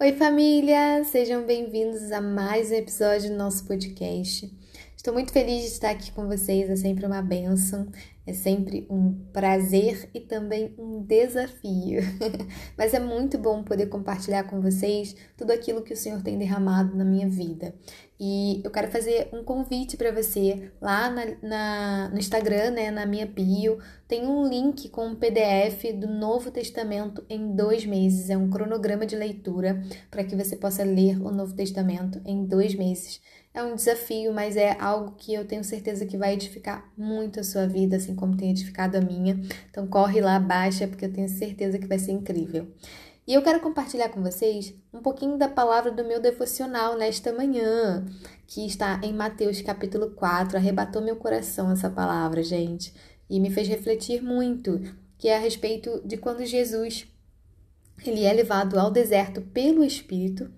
Oi, família! Sejam bem-vindos a mais um episódio do nosso podcast. Estou muito feliz de estar aqui com vocês, é sempre uma benção, é sempre um prazer e também um desafio. Mas é muito bom poder compartilhar com vocês tudo aquilo que o Senhor tem derramado na minha vida. E eu quero fazer um convite para você lá na, na, no Instagram, né, na minha bio, tem um link com um PDF do Novo Testamento em dois meses. É um cronograma de leitura para que você possa ler o Novo Testamento em dois meses. É um desafio, mas é algo que eu tenho certeza que vai edificar muito a sua vida, assim como tem edificado a minha. Então corre lá, baixa, porque eu tenho certeza que vai ser incrível. E eu quero compartilhar com vocês um pouquinho da palavra do meu devocional nesta manhã, que está em Mateus capítulo 4. Arrebatou meu coração essa palavra, gente, e me fez refletir muito, que é a respeito de quando Jesus ele é levado ao deserto pelo Espírito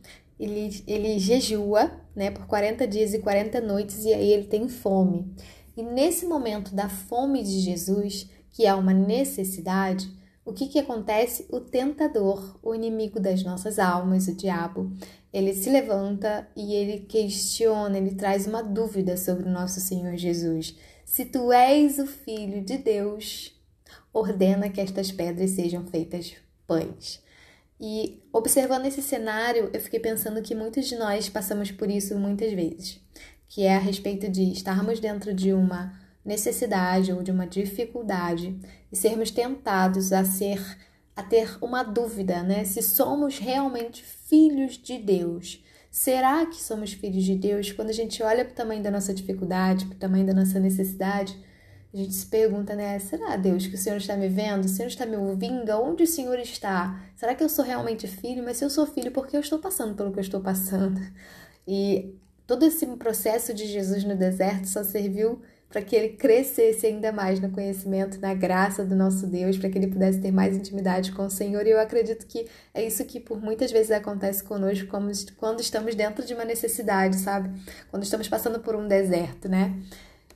ele, ele jejua né, por 40 dias e 40 noites e aí ele tem fome. E nesse momento da fome de Jesus, que é uma necessidade, o que, que acontece? O tentador, o inimigo das nossas almas, o diabo, ele se levanta e ele questiona, ele traz uma dúvida sobre o nosso Senhor Jesus. Se tu és o Filho de Deus, ordena que estas pedras sejam feitas pães. E observando esse cenário, eu fiquei pensando que muitos de nós passamos por isso muitas vezes, que é a respeito de estarmos dentro de uma necessidade ou de uma dificuldade e sermos tentados a ser a ter uma dúvida, né? Se somos realmente filhos de Deus. Será que somos filhos de Deus? Quando a gente olha para o tamanho da nossa dificuldade, para o tamanho da nossa necessidade, a gente se pergunta, né? Será, Deus, que o Senhor está me vendo? O Senhor está me ouvindo? Onde o Senhor está? Será que eu sou realmente filho? Mas se eu sou filho, por que eu estou passando pelo que eu estou passando? E todo esse processo de Jesus no deserto só serviu para que ele crescesse ainda mais no conhecimento, na graça do nosso Deus, para que ele pudesse ter mais intimidade com o Senhor. E eu acredito que é isso que por muitas vezes acontece conosco quando estamos dentro de uma necessidade, sabe? Quando estamos passando por um deserto, né?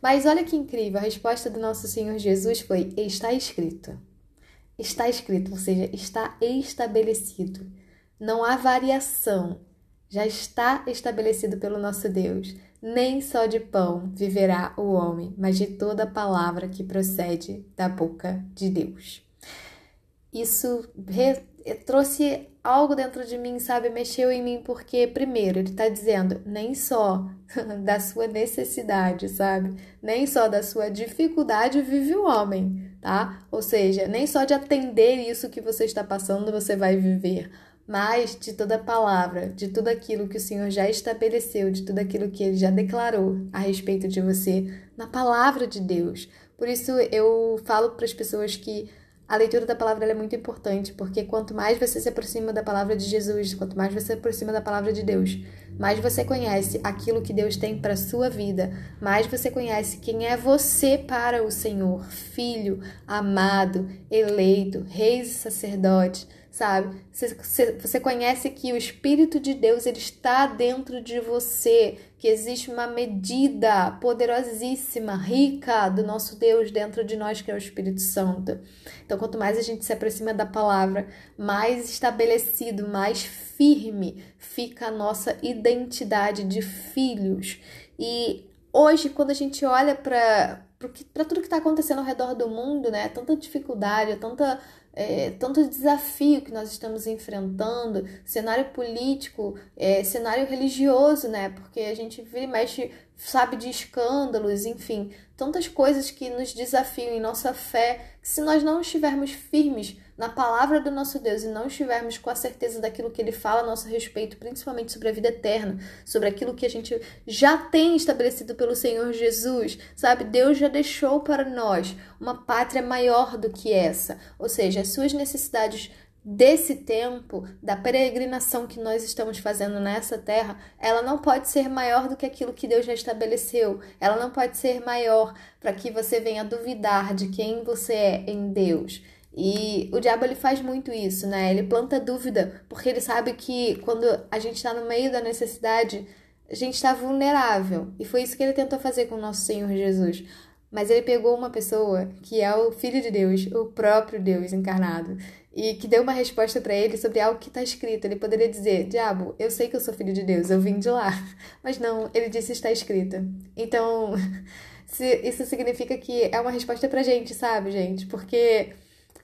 Mas olha que incrível, a resposta do nosso Senhor Jesus foi: está escrito. Está escrito, ou seja, está estabelecido. Não há variação. Já está estabelecido pelo nosso Deus. Nem só de pão viverá o homem, mas de toda palavra que procede da boca de Deus. Isso trouxe algo dentro de mim, sabe? Mexeu em mim, porque, primeiro, ele está dizendo nem só da sua necessidade, sabe? Nem só da sua dificuldade vive o homem, tá? Ou seja, nem só de atender isso que você está passando você vai viver, mas de toda a palavra, de tudo aquilo que o Senhor já estabeleceu, de tudo aquilo que ele já declarou a respeito de você na palavra de Deus. Por isso eu falo para as pessoas que a leitura da palavra é muito importante, porque quanto mais você se aproxima da palavra de Jesus, quanto mais você se aproxima da palavra de Deus, mais você conhece aquilo que Deus tem para sua vida, mais você conhece quem é você para o Senhor, filho, amado, eleito, reis e sacerdote, sabe? Você, você conhece que o Espírito de Deus ele está dentro de você, que existe uma medida poderosíssima, rica do nosso Deus dentro de nós, que é o Espírito Santo. Então, quanto mais a gente se aproxima da palavra, mais estabelecido, mais firme fica a nossa identidade de filhos. E hoje, quando a gente olha para tudo que está acontecendo ao redor do mundo, né? Tanta dificuldade, tanta é, tanto desafio que nós estamos enfrentando, cenário político, é, cenário religioso, né? Porque a gente vira e mexe, sabe, de escândalos, enfim, tantas coisas que nos desafiam em nossa fé, que se nós não estivermos firmes na palavra do nosso Deus e não estivermos com a certeza daquilo que ele fala a nosso respeito, principalmente sobre a vida eterna, sobre aquilo que a gente já tem estabelecido pelo Senhor Jesus, sabe? Deus já deixou para nós uma pátria maior do que essa, ou seja, as suas necessidades desse tempo, da peregrinação que nós estamos fazendo nessa terra, ela não pode ser maior do que aquilo que Deus já estabeleceu. Ela não pode ser maior para que você venha duvidar de quem você é em Deus. E o diabo ele faz muito isso, né? Ele planta dúvida, porque ele sabe que quando a gente está no meio da necessidade, a gente está vulnerável. E foi isso que ele tentou fazer com o nosso Senhor Jesus. Mas ele pegou uma pessoa que é o Filho de Deus, o próprio Deus encarnado. e que deu uma resposta para ele sobre algo que está escrito. Ele poderia dizer: Diabo, eu sei que eu sou filho de Deus, eu vim de lá. Mas não, ele disse: Está escrito. Então, isso significa que é uma resposta pra gente, sabe, gente? Porque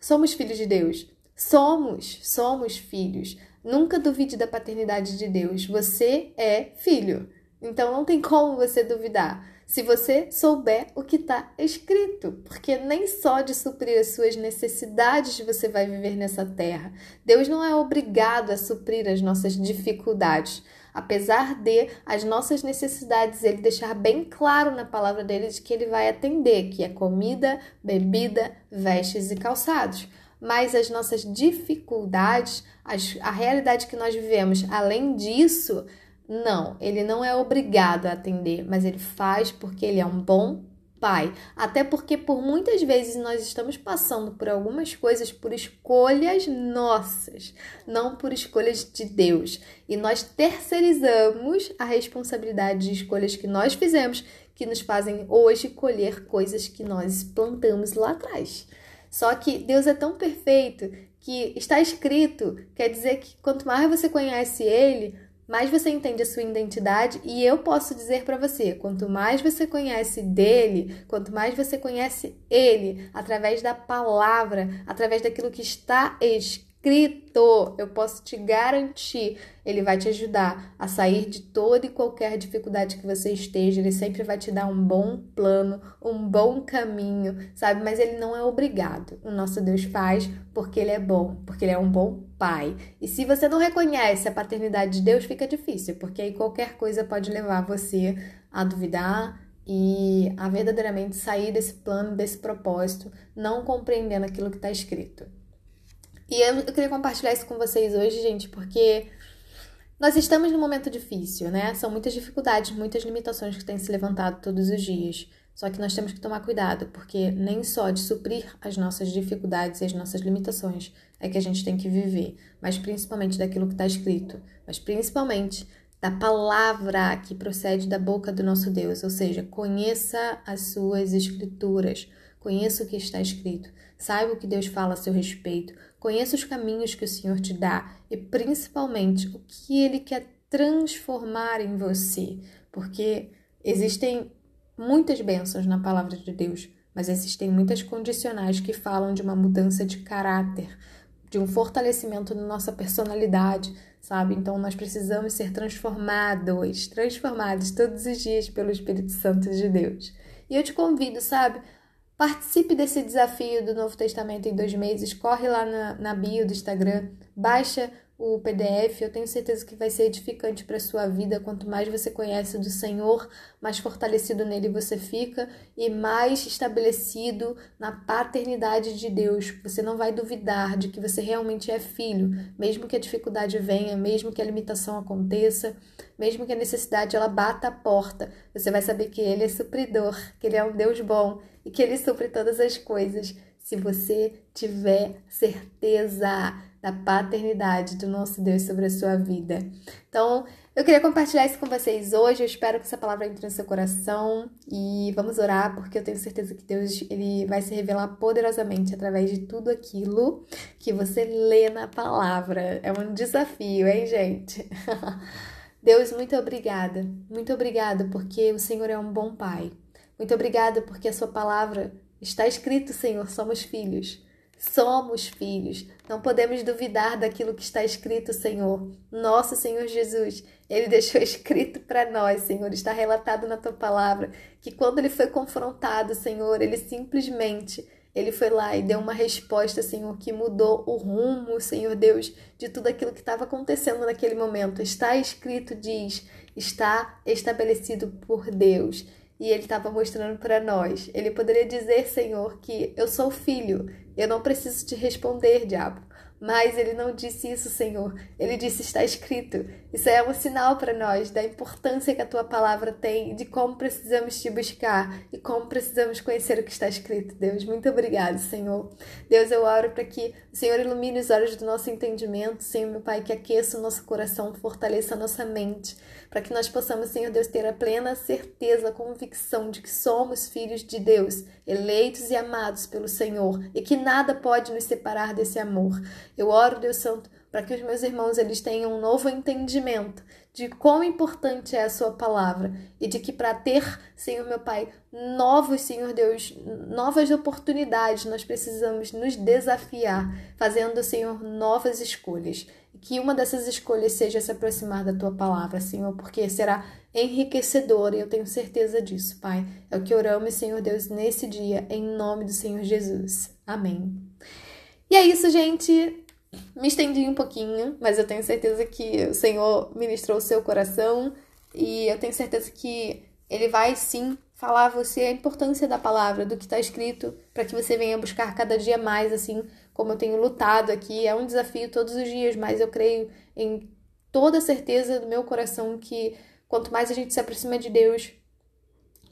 somos filhos de Deus. Somos, somos filhos. Nunca duvide da paternidade de Deus. Você é filho. Então não tem como você duvidar se você souber o que está escrito, porque nem só de suprir as suas necessidades você vai viver nessa terra. Deus não é obrigado a suprir as nossas dificuldades, apesar de as nossas necessidades ele deixar bem claro na palavra dele de que ele vai atender, que é comida, bebida, vestes e calçados. Mas as nossas dificuldades, as, a realidade que nós vivemos, além disso, não, ele não é obrigado a atender, mas ele faz porque ele é um bom pai. Até porque por muitas vezes nós estamos passando por algumas coisas por escolhas nossas, não por escolhas de Deus. E nós terceirizamos a responsabilidade de escolhas que nós fizemos, que nos fazem hoje colher coisas que nós plantamos lá atrás. Só que Deus é tão perfeito que está escrito, quer dizer que quanto mais você conhece ele, mais você entende a sua identidade e eu posso dizer para você, quanto mais você conhece dele, quanto mais você conhece ele através da palavra, através daquilo que está escrito, escrito, eu posso te garantir, ele vai te ajudar a sair de toda e qualquer dificuldade que você esteja, ele sempre vai te dar um bom plano, um bom caminho, sabe? Mas ele não é obrigado. O nosso Deus faz porque ele é bom, porque ele é um bom pai. E se você não reconhece a paternidade de Deus, fica difícil, porque aí qualquer coisa pode levar você a duvidar, e a verdadeiramente sair desse plano, desse propósito, não compreendendo aquilo que está escrito. E eu, eu queria compartilhar isso com vocês hoje, gente, porque nós estamos num momento difícil, né? São muitas dificuldades, muitas limitações que têm se levantado todos os dias. Só que nós temos que tomar cuidado, porque nem só de suprir as nossas dificuldades e as nossas limitações é que a gente tem que viver, mas principalmente daquilo que está escrito, mas principalmente da palavra que procede da boca do nosso Deus, ou seja, conheça as suas escrituras, conheça o que está escrito, saiba o que Deus fala a seu respeito, Conheça os caminhos que o Senhor te dá e principalmente o que ele quer transformar em você, porque existem muitas bênçãos na palavra de Deus, mas existem muitas condicionais que falam de uma mudança de caráter, de um fortalecimento na nossa personalidade, sabe? Então nós precisamos ser transformados, transformados todos os dias pelo Espírito Santo de Deus. E eu te convido, sabe, Participe desse desafio do Novo Testamento em dois meses. Corre lá na, na bio do Instagram, baixa o PDF. Eu tenho certeza que vai ser edificante para a sua vida. Quanto mais você conhece do Senhor, mais fortalecido nele você fica e mais estabelecido na paternidade de Deus. Você não vai duvidar de que você realmente é filho, mesmo que a dificuldade venha, mesmo que a limitação aconteça, mesmo que a necessidade ela bata a porta. Você vai saber que ele é supridor, que ele é um Deus bom e que Ele supre todas as coisas se você tiver certeza da paternidade do nosso Deus sobre a sua vida. Então, eu queria compartilhar isso com vocês hoje. Eu espero que essa palavra entre no seu coração e vamos orar, porque eu tenho certeza que Deus ele vai se revelar poderosamente através de tudo aquilo que você lê na palavra. É um desafio, hein, gente? Deus, muito obrigada. Muito obrigada, porque o Senhor é um bom pai. Muito obrigada porque a sua palavra está escrito, Senhor, somos filhos. Somos filhos. Não podemos duvidar daquilo que está escrito, Senhor. Nosso Senhor Jesus, ele deixou escrito para nós, Senhor, está relatado na tua palavra, que quando ele foi confrontado, Senhor, ele simplesmente ele foi lá e deu uma resposta, Senhor, que mudou o rumo, Senhor Deus, de tudo aquilo que estava acontecendo naquele momento. Está escrito, diz, está estabelecido por Deus e ele estava mostrando para nós. Ele poderia dizer, Senhor, que eu sou filho, eu não preciso te responder, diabo. Mas ele não disse isso, Senhor. Ele disse: está escrito. Isso é um sinal para nós da importância que a tua palavra tem, de como precisamos te buscar e como precisamos conhecer o que está escrito. Deus, muito obrigado, Senhor. Deus, eu oro para que o Senhor ilumine os olhos do nosso entendimento, Senhor, meu Pai, que aqueça o nosso coração, fortaleça a nossa mente, para que nós possamos, Senhor Deus, ter a plena certeza, a convicção de que somos filhos de Deus, eleitos e amados pelo Senhor, e que nada pode nos separar desse amor. Eu oro, Deus Santo, para que os meus irmãos eles tenham um novo entendimento de quão importante é a sua palavra e de que para ter, Senhor meu Pai, novos, Senhor Deus, novas oportunidades, nós precisamos nos desafiar, fazendo, Senhor, novas escolhas. Que uma dessas escolhas seja se aproximar da tua palavra, Senhor, porque será enriquecedora e eu tenho certeza disso, Pai. É o que oramos, Senhor Deus, nesse dia, em nome do Senhor Jesus. Amém. E é isso, gente. Me estendi um pouquinho, mas eu tenho certeza que o Senhor ministrou o seu coração e eu tenho certeza que Ele vai sim falar a você a importância da palavra, do que está escrito, para que você venha buscar cada dia mais, assim como eu tenho lutado aqui. É um desafio todos os dias, mas eu creio em toda certeza do meu coração que quanto mais a gente se aproxima de Deus,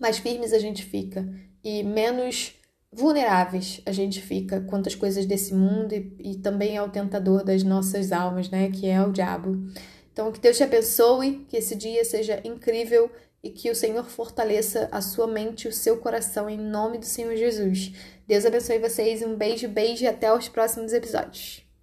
mais firmes a gente fica e menos vulneráveis a gente fica quanto às coisas desse mundo e, e também ao tentador das nossas almas, né, que é o diabo. Então, que Deus te abençoe, que esse dia seja incrível e que o Senhor fortaleça a sua mente e o seu coração em nome do Senhor Jesus. Deus abençoe vocês, um beijo, beijo e até os próximos episódios.